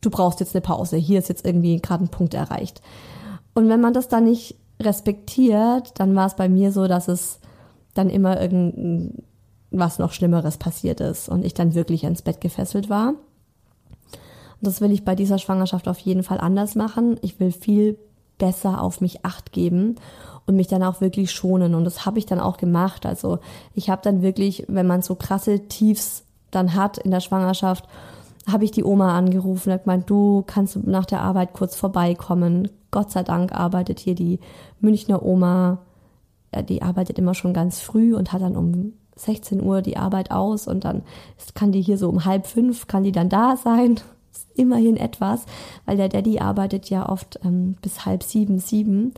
du brauchst jetzt eine Pause, hier ist jetzt irgendwie gerade ein Punkt erreicht. Und wenn man das dann nicht respektiert, dann war es bei mir so, dass es dann immer irgendwas noch Schlimmeres passiert ist und ich dann wirklich ins Bett gefesselt war. Und das will ich bei dieser Schwangerschaft auf jeden Fall anders machen. Ich will viel besser auf mich acht geben und mich dann auch wirklich schonen. Und das habe ich dann auch gemacht. Also ich habe dann wirklich, wenn man so krasse Tiefs dann hat in der Schwangerschaft, habe ich die Oma angerufen und gemeint, du kannst nach der Arbeit kurz vorbeikommen. Gott sei Dank arbeitet hier die Münchner Oma. Die arbeitet immer schon ganz früh und hat dann um 16 Uhr die Arbeit aus und dann kann die hier so um halb fünf, kann die dann da sein immerhin etwas, weil der Daddy arbeitet ja oft ähm, bis halb sieben, sieben.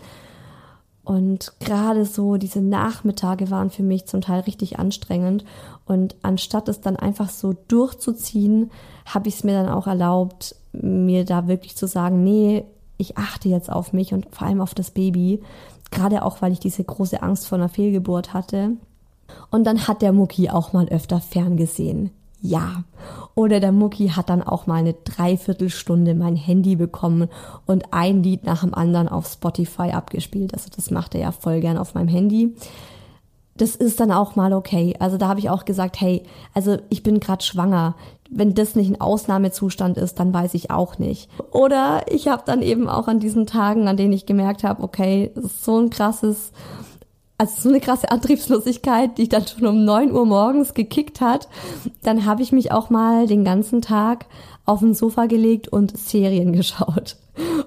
Und gerade so diese Nachmittage waren für mich zum Teil richtig anstrengend. Und anstatt es dann einfach so durchzuziehen, habe ich es mir dann auch erlaubt, mir da wirklich zu sagen, nee, ich achte jetzt auf mich und vor allem auf das Baby. Gerade auch, weil ich diese große Angst vor einer Fehlgeburt hatte. Und dann hat der Mucki auch mal öfter ferngesehen ja. Oder der Mucki hat dann auch mal eine Dreiviertelstunde mein Handy bekommen und ein Lied nach dem anderen auf Spotify abgespielt. Also das macht er ja voll gern auf meinem Handy. Das ist dann auch mal okay. Also da habe ich auch gesagt, hey, also ich bin gerade schwanger. wenn das nicht ein Ausnahmezustand ist, dann weiß ich auch nicht. Oder ich habe dann eben auch an diesen Tagen, an denen ich gemerkt habe, okay, so ein krasses, also so eine krasse Antriebslosigkeit, die dann schon um neun Uhr morgens gekickt hat, dann habe ich mich auch mal den ganzen Tag auf den Sofa gelegt und Serien geschaut.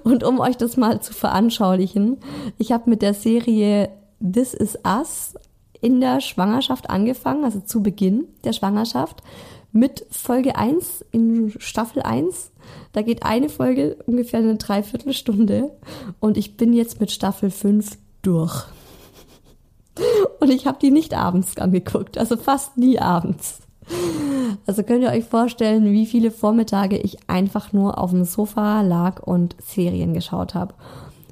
Und um euch das mal zu veranschaulichen, ich habe mit der Serie This Is Us in der Schwangerschaft angefangen, also zu Beginn der Schwangerschaft mit Folge 1 in Staffel 1. Da geht eine Folge ungefähr eine Dreiviertelstunde und ich bin jetzt mit Staffel 5 durch. Und ich habe die nicht abends angeguckt, also fast nie abends. Also könnt ihr euch vorstellen, wie viele Vormittage ich einfach nur auf dem Sofa lag und Serien geschaut habe.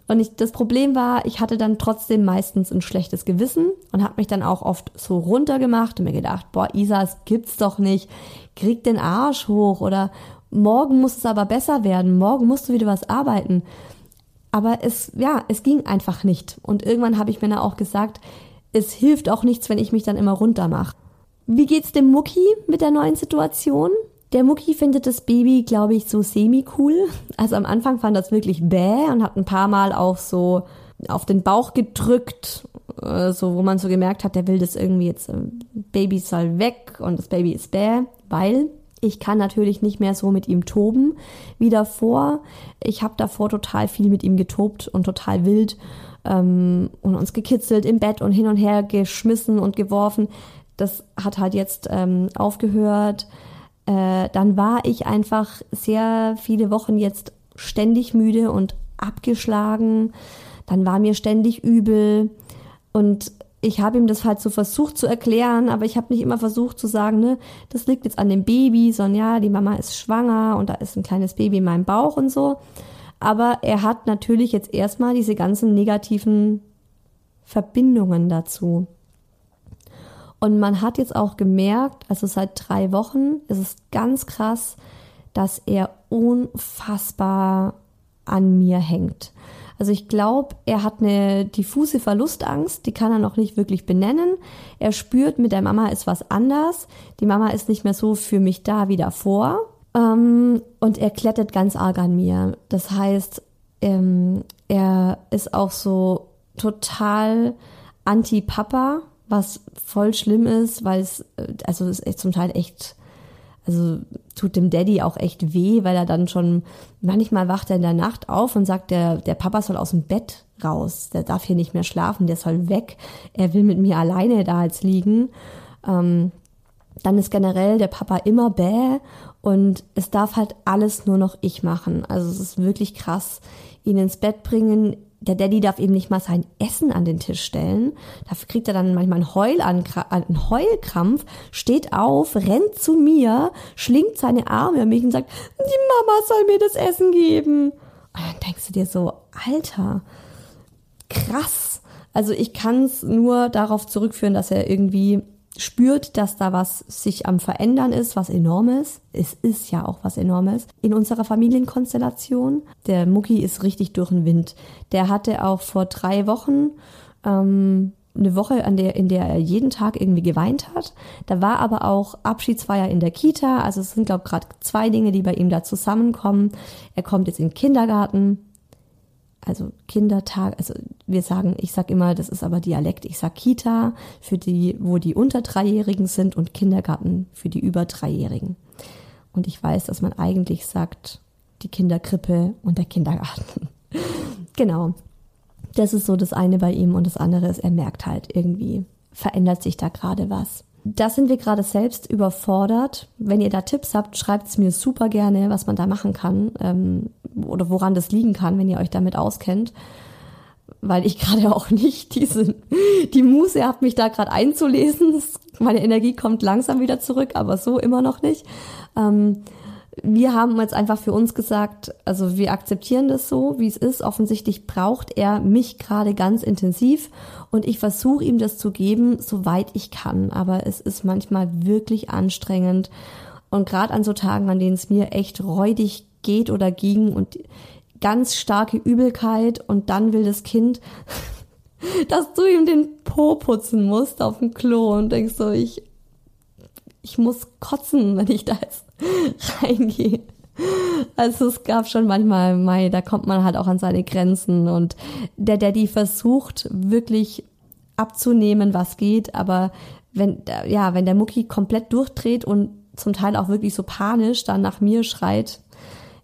Und ich, das Problem war, ich hatte dann trotzdem meistens ein schlechtes Gewissen und habe mich dann auch oft so runtergemacht und mir gedacht, boah, Isa, es gibt's doch nicht. Krieg den Arsch hoch oder morgen muss es aber besser werden. Morgen musst du wieder was arbeiten. Aber es, ja, es ging einfach nicht. Und irgendwann habe ich mir dann auch gesagt, es hilft auch nichts, wenn ich mich dann immer runter mache. Wie geht's dem Mucki mit der neuen Situation? Der Mucki findet das Baby, glaube ich, so semi-cool. Also am Anfang fand das wirklich bäh und hat ein paar Mal auch so auf den Bauch gedrückt, äh, so wo man so gemerkt hat, der will das irgendwie jetzt, äh, Baby soll weg und das Baby ist bäh, weil ich kann natürlich nicht mehr so mit ihm toben wie davor. Ich habe davor total viel mit ihm getobt und total wild ähm, und uns gekitzelt im Bett und hin und her geschmissen und geworfen. Das hat halt jetzt ähm, aufgehört äh, dann war ich einfach sehr viele Wochen jetzt ständig müde und abgeschlagen. Dann war mir ständig übel und ich habe ihm das halt so versucht zu erklären, aber ich habe nicht immer versucht zu sagen, ne, das liegt jetzt an dem Baby, sondern ja, die Mama ist schwanger und da ist ein kleines Baby in meinem Bauch und so. Aber er hat natürlich jetzt erstmal diese ganzen negativen Verbindungen dazu. Und man hat jetzt auch gemerkt, also seit drei Wochen ist es ganz krass, dass er unfassbar an mir hängt. Also ich glaube, er hat eine diffuse Verlustangst, die kann er noch nicht wirklich benennen. Er spürt, mit der Mama ist was anders. Die Mama ist nicht mehr so für mich da wie davor. Ähm, und er klettert ganz arg an mir. Das heißt, ähm, er ist auch so total anti-Papa was voll schlimm ist, weil es, äh, also es ist zum Teil echt, also tut dem Daddy auch echt weh, weil er dann schon, manchmal wacht er in der Nacht auf und sagt, der, der Papa soll aus dem Bett raus, der darf hier nicht mehr schlafen, der soll weg, er will mit mir alleine da jetzt liegen. Ähm, dann ist generell der Papa immer bäh und es darf halt alles nur noch ich machen. Also es ist wirklich krass. Ihn ins Bett bringen, der Daddy darf eben nicht mal sein Essen an den Tisch stellen. Dafür kriegt er dann manchmal einen, Heul einen Heulkrampf, steht auf, rennt zu mir, schlingt seine Arme um mich und sagt, die Mama soll mir das Essen geben. Und dann denkst du dir so, Alter, krass. Also ich kann es nur darauf zurückführen, dass er irgendwie spürt, dass da was sich am Verändern ist, was enormes. Es ist ja auch was enormes in unserer Familienkonstellation. Der Mucki ist richtig durch den Wind. Der hatte auch vor drei Wochen ähm, eine Woche, an der, in der er jeden Tag irgendwie geweint hat. Da war aber auch Abschiedsfeier in der Kita. Also es sind, glaube ich, gerade zwei Dinge, die bei ihm da zusammenkommen. Er kommt jetzt in den Kindergarten also Kindertag, also wir sagen, ich sag immer, das ist aber Dialekt, ich sag Kita für die, wo die unter Dreijährigen sind und Kindergarten für die über Dreijährigen. Und ich weiß, dass man eigentlich sagt, die Kinderkrippe und der Kindergarten. genau. Das ist so das eine bei ihm und das andere ist, er merkt halt irgendwie, verändert sich da gerade was. Da sind wir gerade selbst überfordert. Wenn ihr da Tipps habt, schreibt es mir super gerne, was man da machen kann ähm, oder woran das liegen kann, wenn ihr euch damit auskennt. Weil ich gerade auch nicht diese, die Muße habe, mich da gerade einzulesen. Meine Energie kommt langsam wieder zurück, aber so immer noch nicht. Ähm, wir haben jetzt einfach für uns gesagt, also wir akzeptieren das so, wie es ist. Offensichtlich braucht er mich gerade ganz intensiv und ich versuche ihm das zu geben, soweit ich kann. Aber es ist manchmal wirklich anstrengend und gerade an so Tagen, an denen es mir echt räudig geht oder ging und ganz starke Übelkeit und dann will das Kind, dass du ihm den Po putzen musst auf dem Klo und denkst so, ich ich muss kotzen, wenn ich da jetzt reingehe. Also es gab schon manchmal, Mai, da kommt man halt auch an seine Grenzen und der Daddy versucht wirklich abzunehmen, was geht, aber wenn, ja, wenn der Mucki komplett durchdreht und zum Teil auch wirklich so panisch dann nach mir schreit,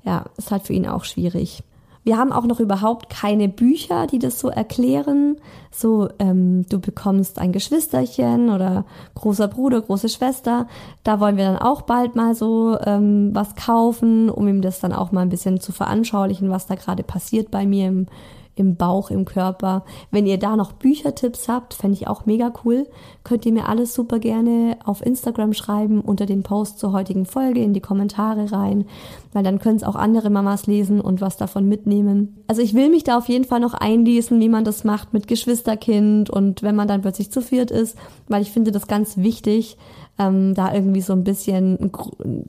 ja, ist halt für ihn auch schwierig. Wir haben auch noch überhaupt keine Bücher, die das so erklären. So, ähm, du bekommst ein Geschwisterchen oder großer Bruder, große Schwester. Da wollen wir dann auch bald mal so ähm, was kaufen, um ihm das dann auch mal ein bisschen zu veranschaulichen, was da gerade passiert bei mir im, im Bauch, im Körper. Wenn ihr da noch Büchertipps habt, fände ich auch mega cool. Könnt ihr mir alles super gerne auf Instagram schreiben, unter den Post zur heutigen Folge in die Kommentare rein, weil dann können es auch andere Mamas lesen und was davon mitnehmen. Also ich will mich da auf jeden Fall noch einlesen, wie man das macht mit Geschwisterkind und wenn man dann plötzlich zu viert ist, weil ich finde das ganz wichtig, ähm, da irgendwie so ein bisschen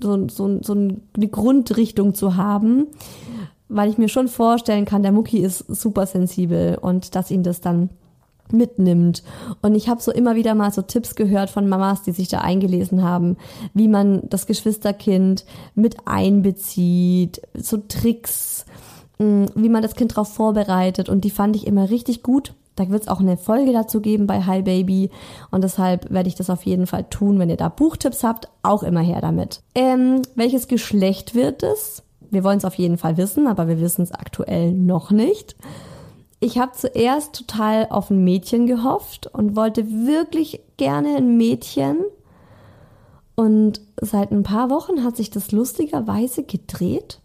so, so, so eine Grundrichtung zu haben weil ich mir schon vorstellen kann, der Mucki ist super sensibel und dass ihn das dann mitnimmt. Und ich habe so immer wieder mal so Tipps gehört von Mamas, die sich da eingelesen haben, wie man das Geschwisterkind mit einbezieht, so Tricks, mm, wie man das Kind darauf vorbereitet. Und die fand ich immer richtig gut. Da wird es auch eine Folge dazu geben bei Hi Baby. Und deshalb werde ich das auf jeden Fall tun. Wenn ihr da Buchtipps habt, auch immer her damit. Ähm, welches Geschlecht wird es? Wir wollen es auf jeden Fall wissen, aber wir wissen es aktuell noch nicht. Ich habe zuerst total auf ein Mädchen gehofft und wollte wirklich gerne ein Mädchen. Und seit ein paar Wochen hat sich das lustigerweise gedreht,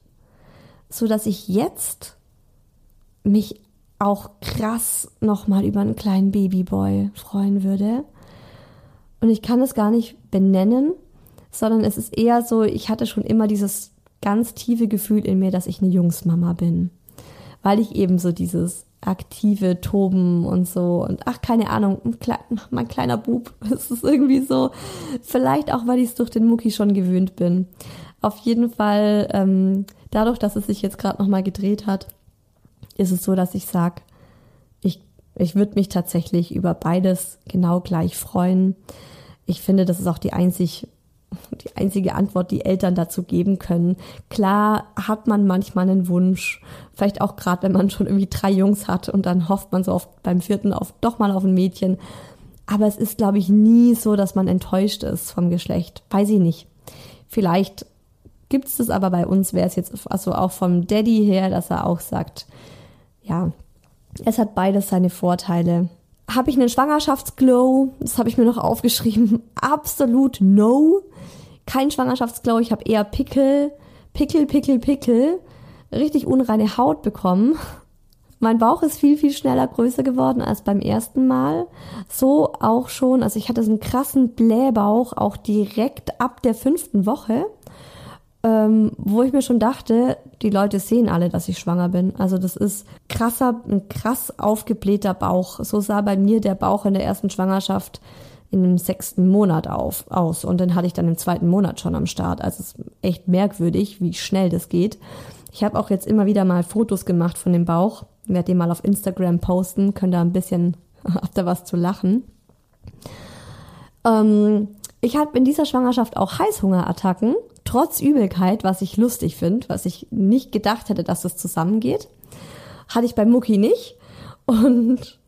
so dass ich jetzt mich auch krass nochmal über einen kleinen Babyboy freuen würde. Und ich kann es gar nicht benennen, sondern es ist eher so, ich hatte schon immer dieses ganz tiefe Gefühl in mir, dass ich eine Jungsmama bin. Weil ich eben so dieses aktive Toben und so und ach, keine Ahnung, mein kleiner Bub. Es ist irgendwie so, vielleicht auch, weil ich es durch den Mucki schon gewöhnt bin. Auf jeden Fall, ähm, dadurch, dass es sich jetzt gerade nochmal gedreht hat, ist es so, dass ich sag, ich, ich würde mich tatsächlich über beides genau gleich freuen. Ich finde, das ist auch die einzig die einzige Antwort, die Eltern dazu geben können. Klar hat man manchmal einen Wunsch, vielleicht auch gerade, wenn man schon irgendwie drei Jungs hat und dann hofft man so oft beim vierten auf doch mal auf ein Mädchen. Aber es ist, glaube ich, nie so, dass man enttäuscht ist vom Geschlecht. Weiß ich nicht. Vielleicht gibt es das aber bei uns, wäre es jetzt also auch vom Daddy her, dass er auch sagt, ja, es hat beides seine Vorteile. Habe ich einen Schwangerschaftsglow? Das habe ich mir noch aufgeschrieben. Absolut no kein Schwangerschaftsglow, ich habe eher Pickel, Pickel, Pickel, Pickel, richtig unreine Haut bekommen. Mein Bauch ist viel, viel schneller größer geworden als beim ersten Mal. So auch schon, also ich hatte so einen krassen Blähbauch auch direkt ab der fünften Woche, ähm, wo ich mir schon dachte, die Leute sehen alle, dass ich schwanger bin. Also das ist krasser, ein krass aufgeblähter Bauch. So sah bei mir der Bauch in der ersten Schwangerschaft in dem sechsten Monat auf, aus und den hatte ich dann im zweiten Monat schon am Start. Also es ist echt merkwürdig, wie schnell das geht. Ich habe auch jetzt immer wieder mal Fotos gemacht von dem Bauch. Ich werde die mal auf Instagram posten, könnt da ein bisschen, habt da was zu lachen. Ähm, ich habe in dieser Schwangerschaft auch Heißhungerattacken, trotz Übelkeit, was ich lustig finde, was ich nicht gedacht hätte, dass das zusammengeht. Hatte ich bei Mucki nicht. Und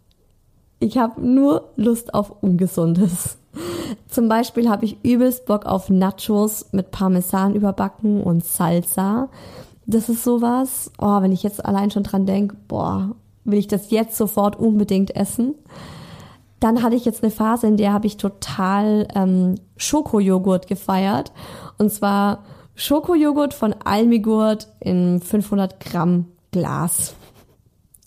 ich habe nur Lust auf Ungesundes. Zum Beispiel habe ich übelst Bock auf Nachos mit Parmesan überbacken und Salsa. Das ist sowas. Oh, wenn ich jetzt allein schon dran denke, boah, will ich das jetzt sofort unbedingt essen. Dann hatte ich jetzt eine Phase, in der habe ich total ähm, Schokojoghurt gefeiert. Und zwar Schokojoghurt von Almigurt in 500 Gramm Glas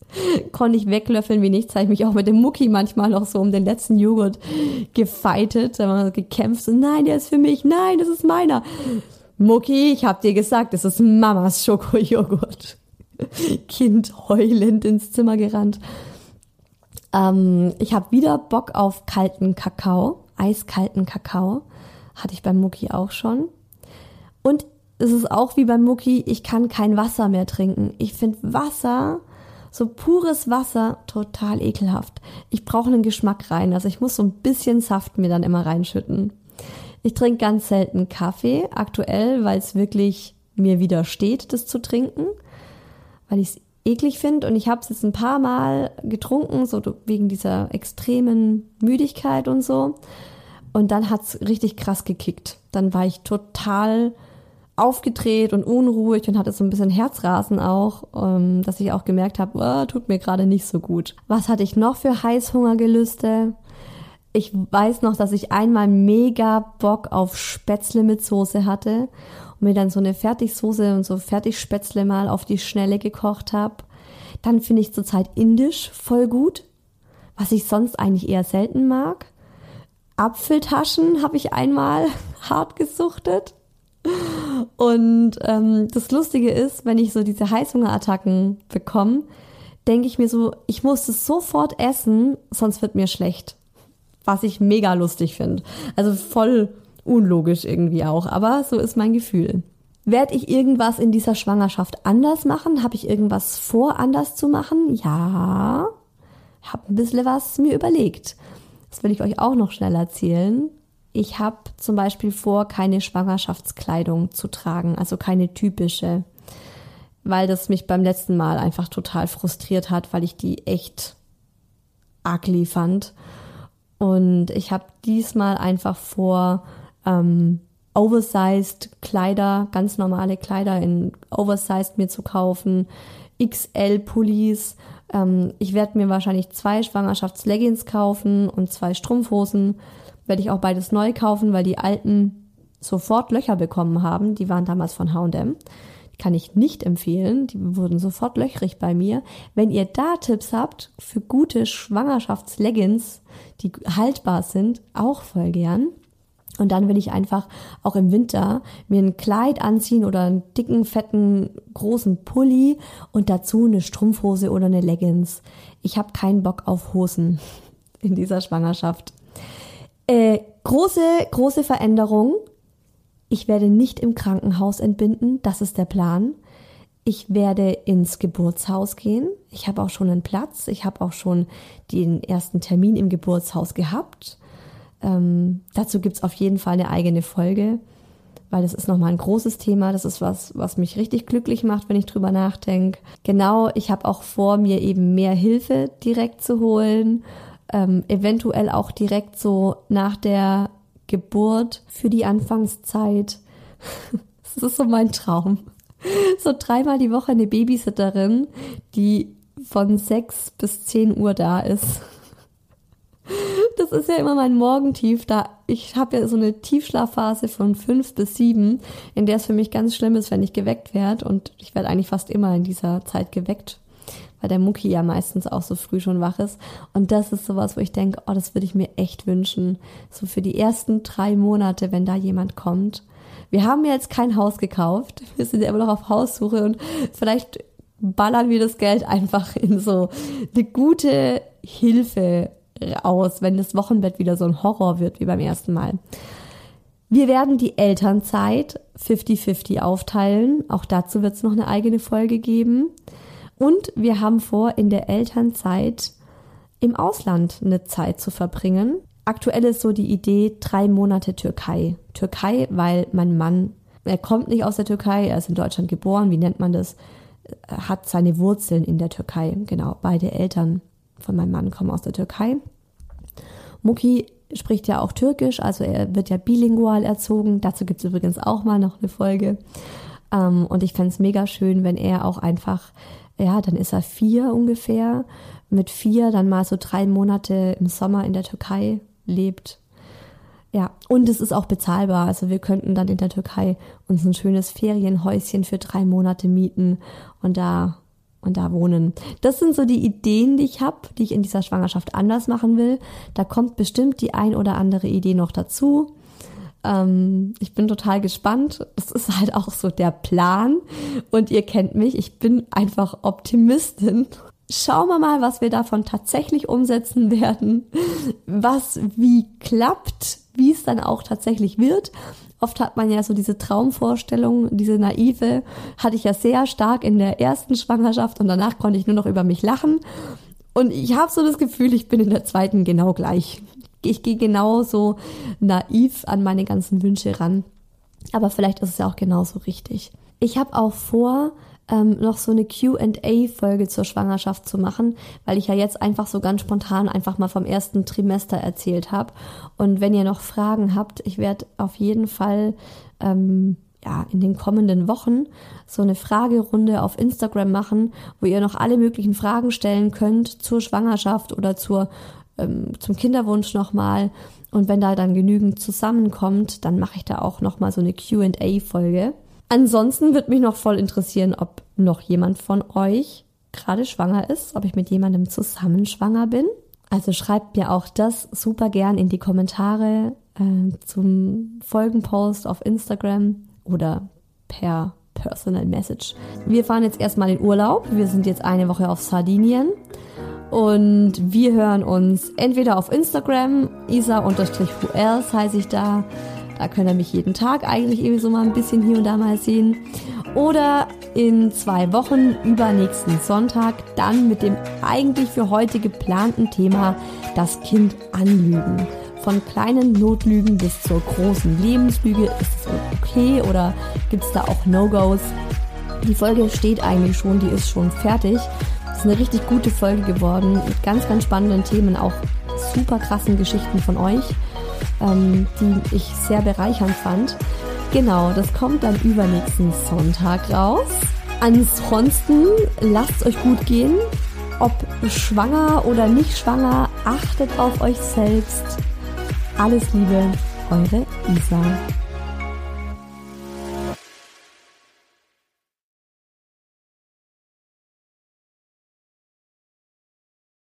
konnte ich weglöffeln wie nichts. Habe ich mich auch mit dem Mucki manchmal noch so um den letzten Joghurt gefeitet, gekämpft. So, nein, der ist für mich, nein, das ist meiner. Mucki, ich hab dir gesagt, das ist Mamas Schokojoghurt. Kind heulend ins Zimmer gerannt. Ähm, ich habe wieder Bock auf kalten Kakao, eiskalten Kakao. Hatte ich beim Mucki auch schon. Und es ist auch wie beim Mucki, ich kann kein Wasser mehr trinken. Ich finde Wasser so pures Wasser, total ekelhaft. Ich brauche einen Geschmack rein. Also ich muss so ein bisschen Saft mir dann immer reinschütten. Ich trinke ganz selten Kaffee aktuell, weil es wirklich mir widersteht, das zu trinken, weil ich es eklig finde und ich habe es jetzt ein paar Mal getrunken, so wegen dieser extremen Müdigkeit und so. Und dann hat's richtig krass gekickt. Dann war ich total aufgedreht und unruhig und hatte so ein bisschen Herzrasen auch, ähm, dass ich auch gemerkt habe, oh, tut mir gerade nicht so gut. Was hatte ich noch für Heißhungergelüste? Ich weiß noch, dass ich einmal mega Bock auf Spätzle mit Soße hatte und mir dann so eine Fertigsoße und so Fertigspätzle mal auf die Schnelle gekocht habe. Dann finde ich zurzeit Indisch voll gut, was ich sonst eigentlich eher selten mag. Apfeltaschen habe ich einmal hart gesuchtet. Und ähm, das Lustige ist, wenn ich so diese Heißhungerattacken bekomme, denke ich mir so, ich muss es sofort essen, sonst wird mir schlecht. Was ich mega lustig finde. Also voll unlogisch irgendwie auch, aber so ist mein Gefühl. Werde ich irgendwas in dieser Schwangerschaft anders machen? Habe ich irgendwas vor, anders zu machen? Ja, habe ein bisschen was mir überlegt. Das will ich euch auch noch schnell erzählen. Ich habe zum Beispiel vor, keine Schwangerschaftskleidung zu tragen, also keine typische, weil das mich beim letzten Mal einfach total frustriert hat, weil ich die echt ugly fand. Und ich habe diesmal einfach vor, ähm, oversized Kleider, ganz normale Kleider in oversized mir zu kaufen, XL Pullis. Ähm, ich werde mir wahrscheinlich zwei Schwangerschaftsleggings kaufen und zwei Strumpfhosen werde ich auch beides neu kaufen, weil die alten sofort Löcher bekommen haben. Die waren damals von H&M. Die kann ich nicht empfehlen. Die wurden sofort löchrig bei mir. Wenn ihr da Tipps habt für gute Schwangerschaftsleggings, die haltbar sind, auch voll gern. Und dann will ich einfach auch im Winter mir ein Kleid anziehen oder einen dicken, fetten, großen Pulli und dazu eine Strumpfhose oder eine Leggings. Ich habe keinen Bock auf Hosen in dieser Schwangerschaft. Äh, große, große Veränderung. Ich werde nicht im Krankenhaus entbinden, das ist der Plan. Ich werde ins Geburtshaus gehen. Ich habe auch schon einen Platz. Ich habe auch schon den ersten Termin im Geburtshaus gehabt. Ähm, dazu gibt's auf jeden Fall eine eigene Folge, weil das ist nochmal ein großes Thema. Das ist was, was mich richtig glücklich macht, wenn ich drüber nachdenke. Genau, ich habe auch vor, mir eben mehr Hilfe direkt zu holen ähm, eventuell auch direkt so nach der Geburt für die Anfangszeit. das ist so mein Traum. So dreimal die Woche eine Babysitterin, die von sechs bis zehn Uhr da ist. Das ist ja immer mein Morgentief. Da ich habe ja so eine Tiefschlafphase von fünf bis sieben, in der es für mich ganz schlimm ist, wenn ich geweckt werde. Und ich werde eigentlich fast immer in dieser Zeit geweckt weil der Mucki ja meistens auch so früh schon wach ist. Und das ist sowas, wo ich denke, oh, das würde ich mir echt wünschen. So für die ersten drei Monate, wenn da jemand kommt. Wir haben jetzt kein Haus gekauft. Wir sind ja immer noch auf Haussuche und vielleicht ballern wir das Geld einfach in so eine gute Hilfe aus, wenn das Wochenbett wieder so ein Horror wird wie beim ersten Mal. Wir werden die Elternzeit 50-50 aufteilen. Auch dazu wird es noch eine eigene Folge geben. Und wir haben vor, in der Elternzeit im Ausland eine Zeit zu verbringen. Aktuell ist so die Idee drei Monate Türkei. Türkei, weil mein Mann, er kommt nicht aus der Türkei, er ist in Deutschland geboren, wie nennt man das? Hat seine Wurzeln in der Türkei. Genau, beide Eltern von meinem Mann kommen aus der Türkei. Muki spricht ja auch Türkisch, also er wird ja bilingual erzogen. Dazu gibt es übrigens auch mal noch eine Folge. Ähm, und ich fände es mega schön, wenn er auch einfach ja, dann ist er vier ungefähr. Mit vier dann mal so drei Monate im Sommer in der Türkei lebt. Ja, und es ist auch bezahlbar. Also wir könnten dann in der Türkei uns ein schönes Ferienhäuschen für drei Monate mieten und da und da wohnen. Das sind so die Ideen, die ich habe, die ich in dieser Schwangerschaft anders machen will. Da kommt bestimmt die ein oder andere Idee noch dazu. Ähm, ich bin total gespannt. Das ist halt auch so der Plan. Und ihr kennt mich, ich bin einfach Optimistin. Schauen wir mal, was wir davon tatsächlich umsetzen werden, was wie klappt, wie es dann auch tatsächlich wird. Oft hat man ja so diese Traumvorstellung, diese naive, hatte ich ja sehr stark in der ersten Schwangerschaft und danach konnte ich nur noch über mich lachen. Und ich habe so das Gefühl, ich bin in der zweiten genau gleich ich gehe genauso naiv an meine ganzen Wünsche ran. Aber vielleicht ist es ja auch genauso richtig. Ich habe auch vor, ähm, noch so eine QA-Folge zur Schwangerschaft zu machen, weil ich ja jetzt einfach so ganz spontan einfach mal vom ersten Trimester erzählt habe. Und wenn ihr noch Fragen habt, ich werde auf jeden Fall ähm, ja, in den kommenden Wochen so eine Fragerunde auf Instagram machen, wo ihr noch alle möglichen Fragen stellen könnt zur Schwangerschaft oder zur, ähm, zum Kinderwunsch nochmal. Und wenn da dann genügend zusammenkommt, dann mache ich da auch nochmal so eine QA-Folge. Ansonsten wird mich noch voll interessieren, ob noch jemand von euch gerade schwanger ist, ob ich mit jemandem zusammen schwanger bin. Also schreibt mir auch das super gern in die Kommentare äh, zum Folgenpost auf Instagram oder per Personal Message. Wir fahren jetzt erstmal in Urlaub. Wir sind jetzt eine Woche auf Sardinien. Und wir hören uns entweder auf Instagram, isa-urs heiße ich da, da könnt ihr mich jeden Tag eigentlich irgendwie so mal ein bisschen hier und da mal sehen. Oder in zwei Wochen, übernächsten Sonntag, dann mit dem eigentlich für heute geplanten Thema das Kind anlügen. Von kleinen Notlügen bis zur großen Lebenslüge. Ist es okay oder gibt es da auch No-Gos? Die Folge steht eigentlich schon, die ist schon fertig. Das ist eine richtig gute Folge geworden mit ganz, ganz spannenden Themen, auch super krassen Geschichten von euch ähm, die ich sehr bereichernd fand. Genau, das kommt dann übernächsten Sonntag raus. Ansonsten lasst euch gut gehen. Ob schwanger oder nicht schwanger, achtet auf euch selbst. Alles Liebe, eure Isa.